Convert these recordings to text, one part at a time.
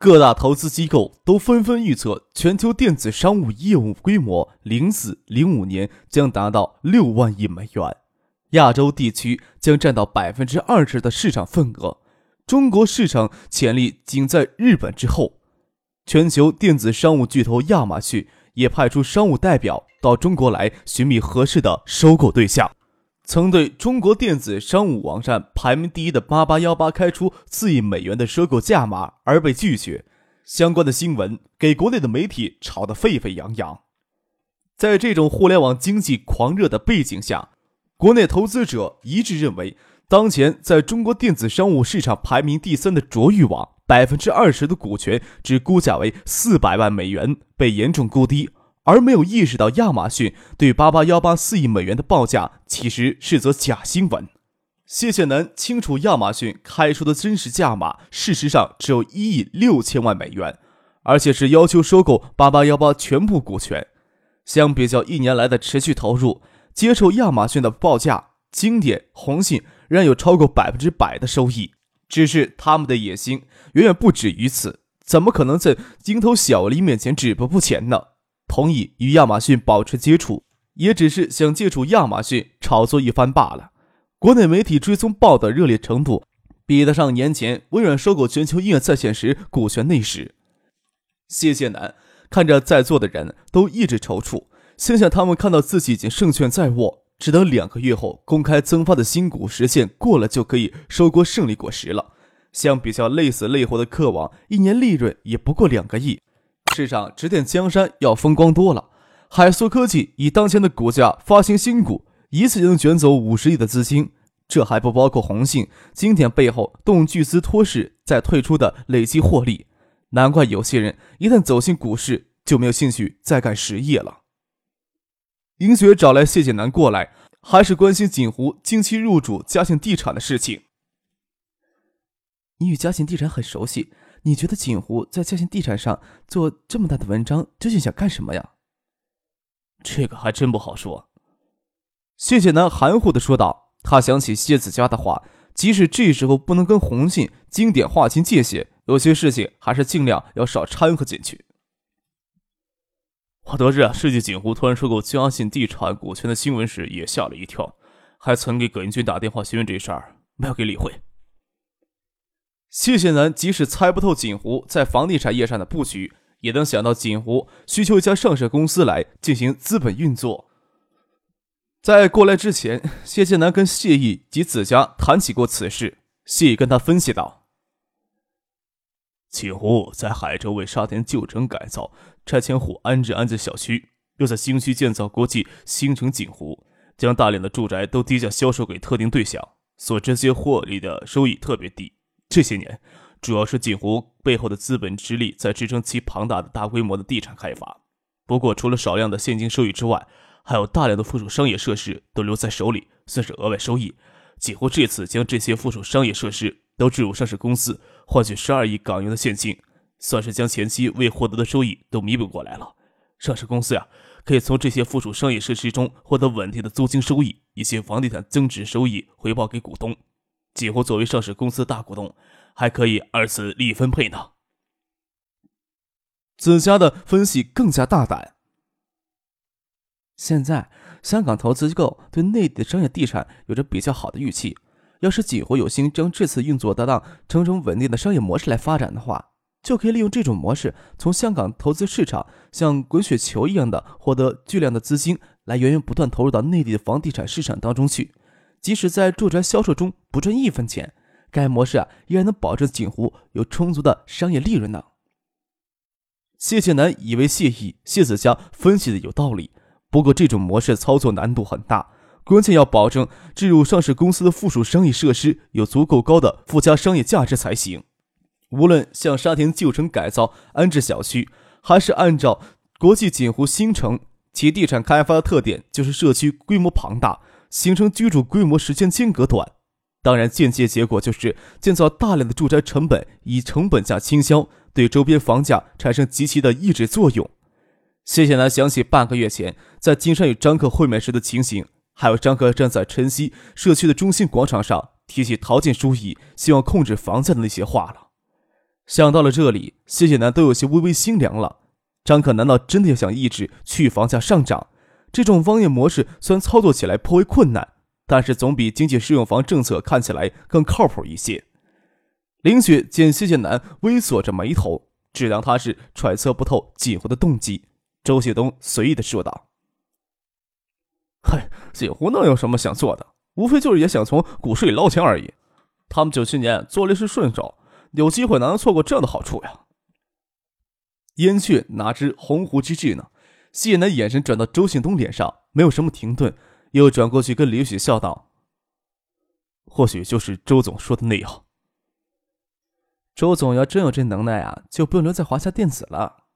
各大投资机构都纷纷预测，全球电子商务业务规模零四零五年将达到六万亿美元，亚洲地区将占到百分之二十的市场份额，中国市场潜力仅在日本之后。全球电子商务巨头亚马逊也派出商务代表到中国来寻觅合适的收购对象。曾对中国电子商务网站排名第一的八八幺八开出四亿美元的收购价码而被拒绝，相关的新闻给国内的媒体炒得沸沸扬扬。在这种互联网经济狂热的背景下，国内投资者一致认为，当前在中国电子商务市场排名第三的卓越网百分之二十的股权只估价为四百万美元，被严重估低。而没有意识到亚马逊对八八幺八四亿美元的报价其实是则假新闻。谢谢南清楚亚马逊开出的真实价码，事实上只有一亿六千万美元，而且是要求收购八八幺八全部股权。相比较一年来的持续投入，接受亚马逊的报价，经典、红信仍有超过百分之百的收益。只是他们的野心远远不止于此，怎么可能在蝇头小利面前止步不前呢？同意与亚马逊保持接触，也只是想借助亚马逊炒作一番罢了。国内媒体追踪报的热烈程度，比得上年前微软收购全球音乐在线时股权那时。谢谢南看着在座的人都一直踌躇，心想他们看到自己已经胜券在握，只等两个月后公开增发的新股实现过了，就可以收割胜利果实了。相比较累死累活的客网，一年利润也不过两个亿。市场指点江山要风光多了。海素科技以当前的股价发行新股，一次就能卷走五十亿的资金，这还不包括红信、经典背后动巨资托市再退出的累计获利。难怪有些人一旦走进股市，就没有兴趣再干实业了。银雪找来谢剑南过来，还是关心锦湖近期入主嘉信地产的事情。你与嘉信地产很熟悉。你觉得锦湖在嘉兴地产上做这么大的文章，究竟想干什么呀？这个还真不好说。谢谢南含糊的说道。他想起谢子佳的话，即使这时候不能跟红信经典划清界限，有些事情还是尽量要少掺和进去。我得知啊，世纪锦湖突然收购嘉信地产股权的新闻时，也吓了一跳，还曾给葛云军打电话询问这事儿，没有给理会。谢谢南即使猜不透锦湖在房地产业上的布局，也能想到锦湖需求一家上市公司来进行资本运作。在过来之前，谢谢南跟谢毅及子佳谈起过此事。谢毅跟他分析道：“锦湖在海州为沙田旧城改造，拆迁户安置安置小区，又在新区建造国际新城锦湖，将大量的住宅都低价销售给特定对象，所直接获利的收益特别低。”这些年，主要是锦湖背后的资本之力在支撑其庞大的大规模的地产开发。不过，除了少量的现金收益之外，还有大量的附属商业设施都留在手里，算是额外收益。锦湖这次将这些附属商业设施都置入上市公司，换取十二亿港元的现金，算是将前期未获得的收益都弥补过来了。上市公司呀，可以从这些附属商业设施中获得稳定的租金收益，以及房地产增值收益回报给股东。几乎作为上市公司大股东，还可以二次利益分配呢。子佳的分析更加大胆。现在香港投资机构对内地的商业地产有着比较好的预期，要是锦湖有心将这次运作得当成成稳定的商业模式来发展的话，就可以利用这种模式，从香港投资市场像滚雪球一样的获得巨量的资金，来源源不断投入到内地的房地产市场当中去。即使在住宅销售中不赚一分钱，该模式啊依然能保证锦湖有充足的商业利润呢。谢谢南以为谢意、谢子佳分析的有道理，不过这种模式操作难度很大，关键要保证置入上市公司的附属商业设施有足够高的附加商业价值才行。无论像沙田旧城改造、安置小区，还是按照国际锦湖新城其地产开发的特点，就是社区规模庞大，形成居住规模时间间隔短。当然，间接结果就是建造大量的住宅，成本以成本价倾销，对周边房价产生极其的抑制作用。谢谢南想起半个月前在金山与张克会面时的情形，还有张克站在晨曦社区的中心广场上提起陶建书记希望控制房价的那些话了。想到了这里，谢谢南都有些微微心凉了。张克难道真的要想抑制去房价上涨？这种商业模式虽然操作起来颇为困难。但是总比经济适用房政策看起来更靠谱一些。林雪见谢剑南微锁着眉头，只当他是揣测不透锦湖的动机。周谢东随意的说道：“嗨，锦湖能有什么想做的？无非就是也想从股市里捞钱而已。他们九七年做了一事顺手，有机会哪能错过这样的好处呀？”燕雀哪知鸿鹄之志呢？谢剑南眼神转到周庆东脸上，没有什么停顿。又转过去跟李雪笑道：“或许就是周总说的那样。周总要真有这能耐啊，就不用留在华夏电子了。”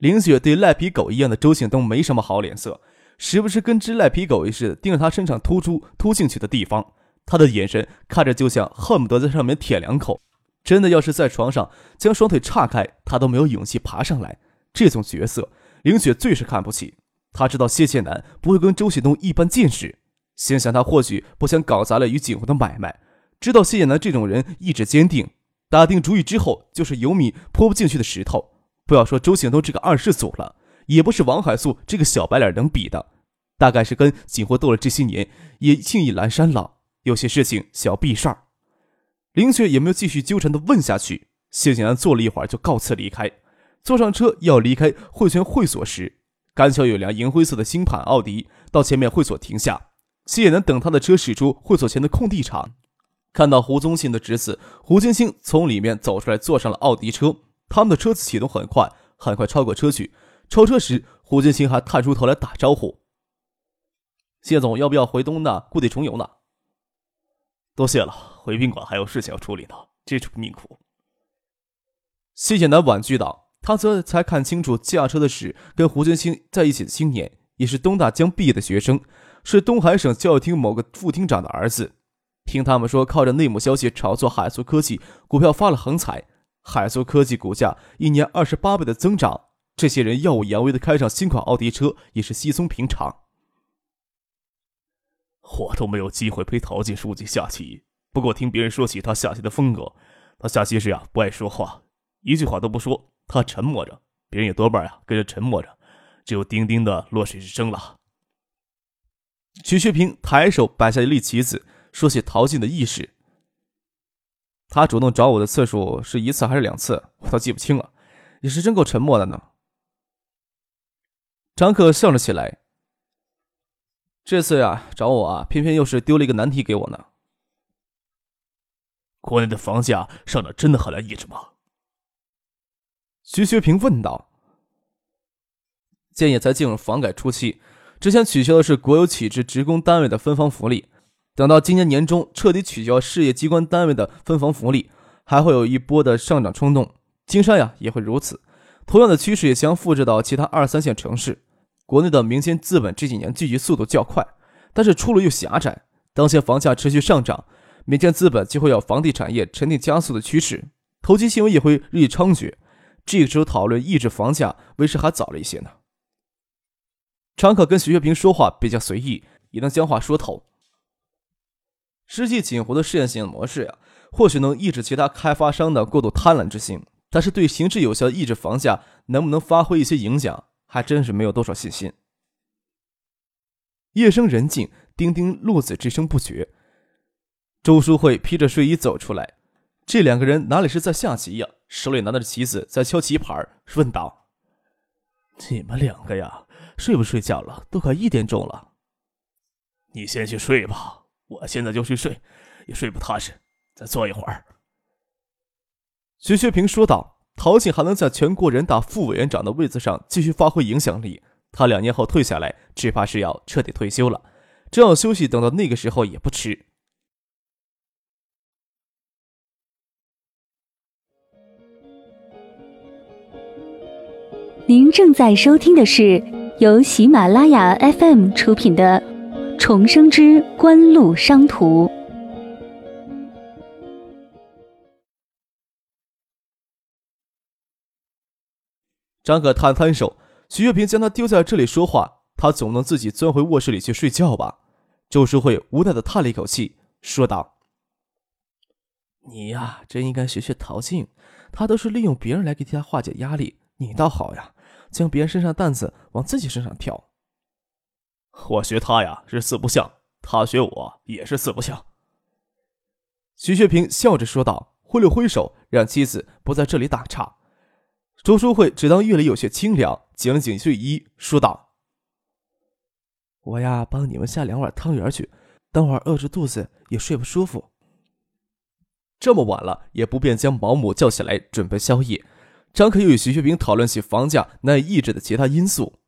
林雪对赖皮狗一样的周庆东没什么好脸色，时不时跟只赖皮狗似的盯着他身上突出突进去的地方，他的眼神看着就像恨不得在上面舔两口。真的要是在床上将双腿岔开，他都没有勇气爬上来。这种角色，林雪最是看不起。他知道谢谢南不会跟周雪东一般见识，心想他或许不想搞砸了与景湖的买卖。知道谢谢南这种人意志坚定，打定主意之后就是油米泼不进去的石头。不要说周显东这个二世祖了，也不是王海素这个小白脸能比的。大概是跟景湖斗了这些年，也兴意阑珊了。有些事情想要避事儿。林雪也没有继续纠缠的问下去。谢谢南坐了一会儿就告辞离开。坐上车要离开汇泉会所时。刚巧有辆银灰色的新款奥迪到前面会所停下，谢南等他的车驶出会所前的空地场，看到胡宗信的侄子胡金星从里面走出来，坐上了奥迪车。他们的车子启动很快，很快超过车去。超车时，胡金星还探出头来打招呼：“谢总，要不要回东大故地重游呢？”“多谢了，回宾馆还有事情要处理呢，这出命苦。”谢谢南婉拒道。他则才看清楚驾车的是跟胡金星在一起的青年，也是东大将毕业的学生，是东海省教育厅某个副厅长的儿子。听他们说，靠着内幕消息炒作海苏科技股票发了横财，海苏科技股价一年二十八倍的增长。这些人耀武扬威的开上新款奥迪车，也是稀松平常。我都没有机会陪陶静书记下棋，不过听别人说起他下棋的风格，他下棋时呀不爱说话，一句话都不说。他沉默着，别人也多半呀跟着沉默着，只有叮叮的落水之声了。曲学平抬手摆下一粒棋子，说起陶静的意识。他主动找我的次数是一次还是两次，我倒记不清了，也是真够沉默的呢。张克笑了起来。这次呀找我啊，偏偏又是丢了一个难题给我呢。国内的房价上涨真的很难抑制吗？徐学平问道：“建业才进入房改初期，之前取消的是国有企制职工单位的分房福利，等到今年年中彻底取消事业机关单位的分房福利，还会有一波的上涨冲动。金山呀也会如此，同样的趋势也将复制到其他二三线城市。国内的民间资本这几年聚集速度较快，但是出路又狭窄。当前房价持续上涨，民间资本就会有房地产业沉淀加速的趋势，投机行为也会日益猖獗。”这个时候讨论抑制房价，为时还早了一些呢。常可跟徐学平说话比较随意，也能将话说透。实际锦湖的试验性模式呀，或许能抑制其他开发商的过度贪婪之心，但是对行之有效抑制房价能不能发挥一些影响，还真是没有多少信心。夜深人静，叮叮落子之声不绝。周淑慧披着睡衣走出来，这两个人哪里是在下棋呀？手里拿着棋子在敲棋盘，问道：“你们两个呀，睡不睡觉了？都快一点钟了。你先去睡吧，我现在就去睡，也睡不踏实。再坐一会儿。”徐学平说道：“陶庆还能在全国人大副委员长的位子上继续发挥影响力，他两年后退下来，只怕是要彻底退休了。只要休息，等到那个时候也不迟。”您正在收听的是由喜马拉雅 FM 出品的《重生之官路商途》。张可摊摊手，徐月平将他丢在这里说话，他总能自己钻回卧室里去睡觉吧？周淑慧无奈的叹了一口气，说道：“你呀，真应该学学陶静，他都是利用别人来给他化解压力，你倒好呀。”将别人身上担子往自己身上挑，我学他呀是四不像，他学我也是四不像。徐学平笑着说道，挥了挥手，让妻子不在这里打岔。周淑慧只当夜里有些清凉，紧了紧睡衣，说道：“我呀，帮你们下两碗汤圆去，等会儿饿着肚子也睡不舒服。”这么晚了，也不便将保姆叫起来准备宵夜。张可又与徐学平讨论起房价难以抑制的其他因素。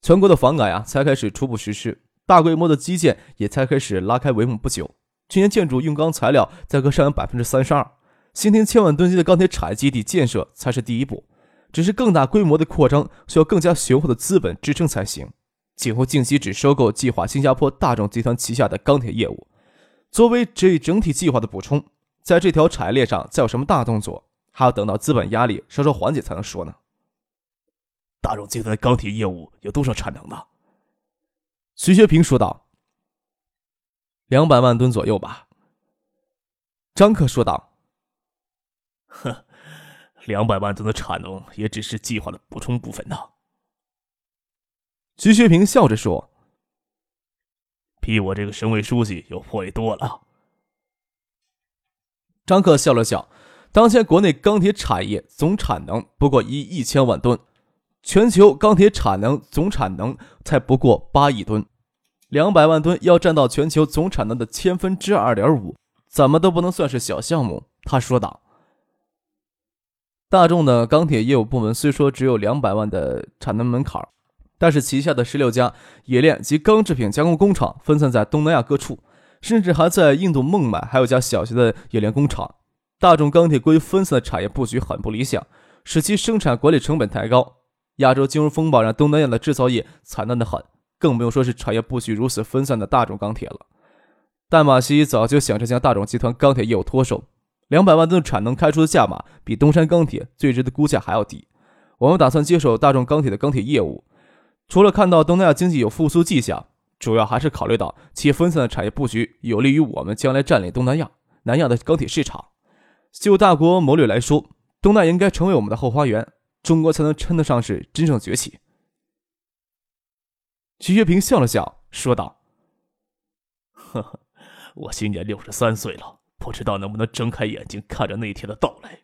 全国的房改啊，才开始初步实施，大规模的基建也才开始拉开帷幕不久。去年建筑用钢材料价格上扬百分之三十二，新添千万吨级的钢铁产业基地建设才是第一步，只是更大规模的扩张需要更加雄厚的资本支撑才行。景湖近期只收购计划新加坡大众集团旗下的钢铁业务，作为这一整体计划的补充，在这条产业链上再有什么大动作？还要等到资本压力稍稍缓解才能说呢。大众集团的钢铁业务有多少产能呢？徐学平说道：“两百万吨左右吧。”张克说道：“哼，两百万吨的产能也只是计划的补充部分呢。”徐学平笑着说：“比我这个省委书记有魄力多了。”张克笑了笑。当前国内钢铁产业总产能不过一一千万吨，全球钢铁产能总产能才不过八亿吨，两百万吨要占到全球总产能的千分之二点五，怎么都不能算是小项目。他说道：“大众的钢铁业务部门虽说只有两百万的产能门槛，但是旗下的十六家冶炼及钢制品加工工厂分散在东南亚各处，甚至还在印度孟买还有家小型的冶炼工厂。”大众钢铁过于分散的产业布局很不理想，使其生产管理成本太高。亚洲金融风暴让东南亚的制造业惨淡的很，更不用说是产业布局如此分散的大众钢铁了。淡马锡早就想着将大众集团钢铁业务脱手，两百万吨产能开出的价码比东山钢铁最值的估价还要低。我们打算接手大众钢铁的钢铁业务，除了看到东南亚经济有复苏迹象，主要还是考虑到其分散的产业布局有利于我们将来占领东南亚、南亚的钢铁市场。就大国谋略来说，东南应该成为我们的后花园，中国才能称得上是真正崛起。徐学平笑了笑，说道：“呵呵，我今年六十三岁了，不知道能不能睁开眼睛看着那一天的到来。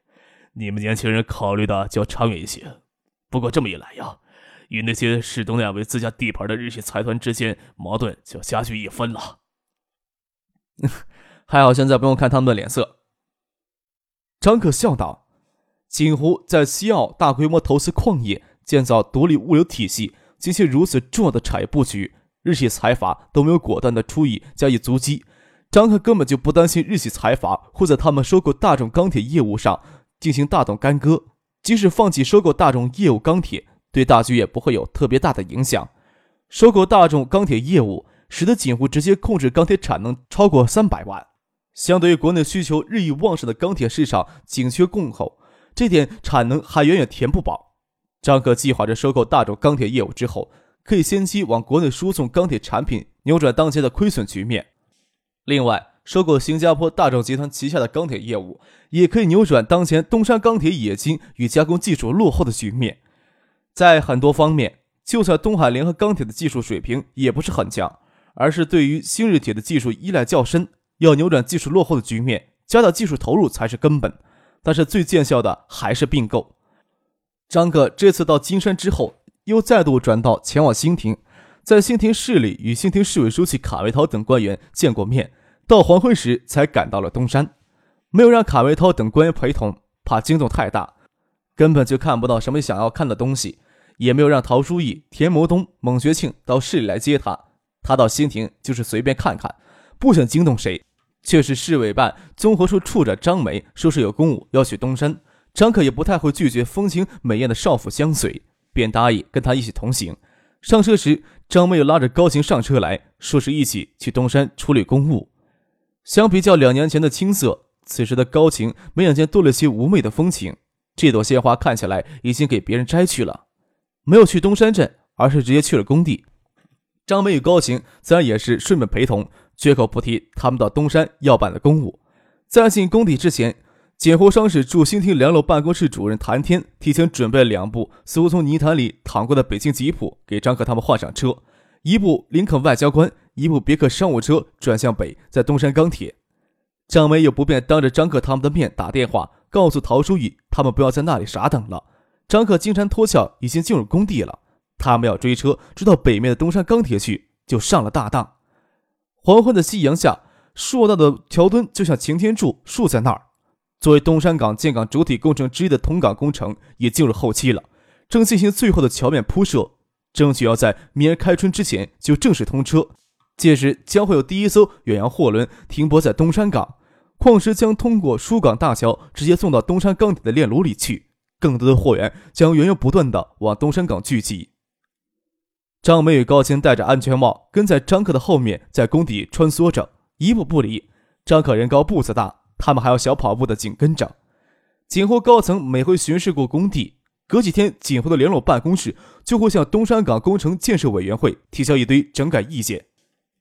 你们年轻人考虑的就要长远一些。不过这么一来呀，与那些视东亚为自家地盘的日系财团之间矛盾就加剧一分了。还好现在不用看他们的脸色。”张可笑道：“锦湖在西澳大规模投资矿业，建造独立物流体系，进行如此重要的产业布局，日系财阀都没有果断的出意加以阻击。张可根本就不担心日系财阀会在他们收购大众钢铁业务上进行大动干戈。即使放弃收购大众业务钢铁，对大局也不会有特别大的影响。收购大众钢铁业务，使得锦湖直接控制钢铁产能超过三百万。”相对于国内需求日益旺盛的钢铁市场紧缺供后，这点产能还远远填不饱。张可计划着收购大众钢铁业务之后，可以先期往国内输送钢铁产品，扭转当前的亏损局面。另外，收购新加坡大众集团旗下的钢铁业务，也可以扭转当前东山钢铁冶金与加工技术落后的局面。在很多方面，就算东海联合钢铁的技术水平也不是很强，而是对于新日铁的技术依赖较深。要扭转技术落后的局面，加大技术投入才是根本。但是最见效的还是并购。张哥这次到金山之后，又再度转到前往新亭，在新亭市里与新亭市委书记卡维涛等官员见过面。到黄昏时才赶到了东山，没有让卡维涛等官员陪同，怕惊动太大，根本就看不到什么想要看的东西。也没有让陶书义、田谋东、孟学庆到市里来接他，他到新亭就是随便看看，不想惊动谁。却是市委办综合处处长张梅说是有公务要去东山，张可也不太会拒绝风情美艳的少妇相随，便答应跟他一起同行。上车时，张梅又拉着高晴上车来说是一起去东山处理公务。相比较两年前的青涩，此时的高晴眉眼间多了些妩媚的风情。这朵鲜花看起来已经给别人摘去了，没有去东山镇，而是直接去了工地。张梅与高晴自然也是顺便陪同，绝口不提他们到东山要办的公务。在进工地之前。锦湖商事驻新厅两楼办公室主任谭天提前准备了两部似乎从泥潭里淌过的北京吉普，给张克他们换上车。一部林肯外交官，一部别克商务车，转向北，在东山钢铁。张梅又不便当着张克他们的面打电话，告诉陶书义他们不要在那里傻等了。张克金蝉脱壳，已经进入工地了。他们要追车，直到北面的东山钢铁去，就上了大当。黄昏的夕阳下，硕大的桥墩就像擎天柱竖在那儿。作为东山港建港主体工程之一的通港工程也进入后期了，正进行最后的桥面铺设，争取要在明年开春之前就正式通车。届时将会有第一艘远洋货轮停泊在东山港，矿石将通过疏港大桥直接送到东山钢铁的炼炉里去，更多的货源将源源不断的往东山港聚集。张梅与高青戴着安全帽跟在张克的后面，在工地穿梭着，一步不离。张克人高步子大。他们还要小跑步的紧跟着。锦湖高层每回巡视过工地，隔几天锦湖的联络办公室就会向东山港工程建设委员会提交一堆整改意见。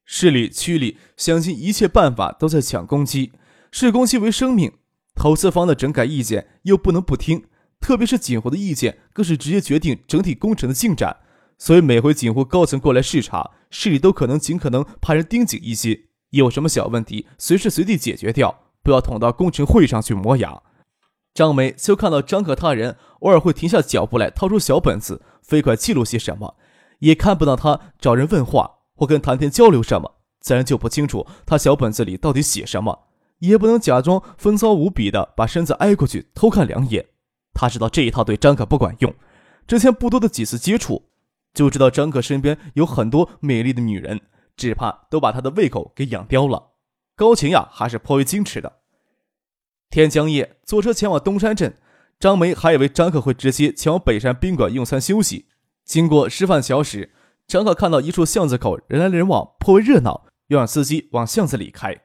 市里区里想尽一切办法都在抢工期，视工期为生命。投资方的整改意见又不能不听，特别是锦湖的意见更是直接决定整体工程的进展。所以每回锦湖高层过来视察，市里都可能尽可能派人盯紧一些，有什么小问题随时随地解决掉。不要捅到工程会上去磨牙。张梅就看到张可他人偶尔会停下脚步来，掏出小本子，飞快记录些什么，也看不到他找人问话或跟谭天交流什么，自然就不清楚他小本子里到底写什么，也不能假装风骚无比的把身子挨过去偷看两眼。他知道这一套对张可不管用，之前不多的几次接触，就知道张可身边有很多美丽的女人，只怕都把他的胃口给养刁了。高晴呀，还是颇为矜持的。天将夜，坐车前往东山镇。张梅还以为张可会直接前往北山宾馆用餐休息。经过师范桥时，张可看到一处巷子口人来人往，颇为热闹，又让司机往巷子里开。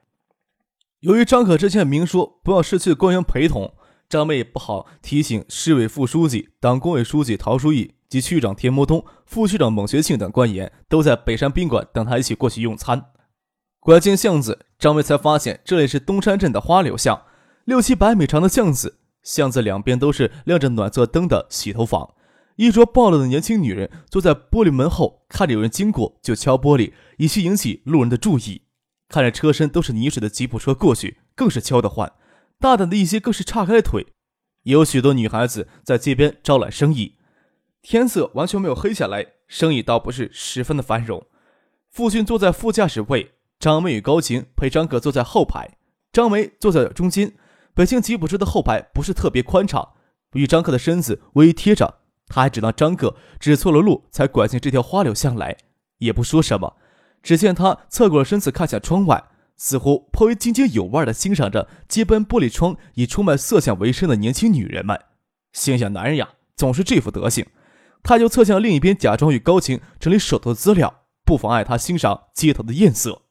由于张可之前明说不要失去官员陪同，张梅也不好提醒市委副书记、党工委书记陶书义及区长田伯东、副区长孟学庆等官员都在北山宾馆等他一起过去用餐。拐进巷子，张威才发现这里是东山镇的花柳巷，六七百米长的巷子，巷子两边都是亮着暖色灯的洗头房。衣着暴露的年轻女人坐在玻璃门后，看着有人经过就敲玻璃，以期引起路人的注意。看着车身都是泥水的吉普车过去，更是敲得欢。大胆的一些更是岔开腿。也有许多女孩子在街边招揽生意。天色完全没有黑下来，生意倒不是十分的繁荣。父亲坐在副驾驶位。张梅与高晴陪张可坐在后排，张梅坐在中间。北京吉普车的后排不是特别宽敞，与张克的身子微贴着，他还只当张克指错了路，才拐进这条花柳巷来，也不说什么。只见他侧过了身子，看向窗外，似乎颇为津津有味地欣赏着街边玻璃窗以出卖色相为生的年轻女人们。心想：男人呀，总是这副德行。他就侧向另一边，假装与高晴整理手头的资料，不妨碍他欣赏街头的艳色。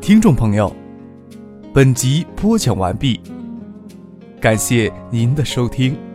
听众朋友，本集播讲完毕，感谢您的收听。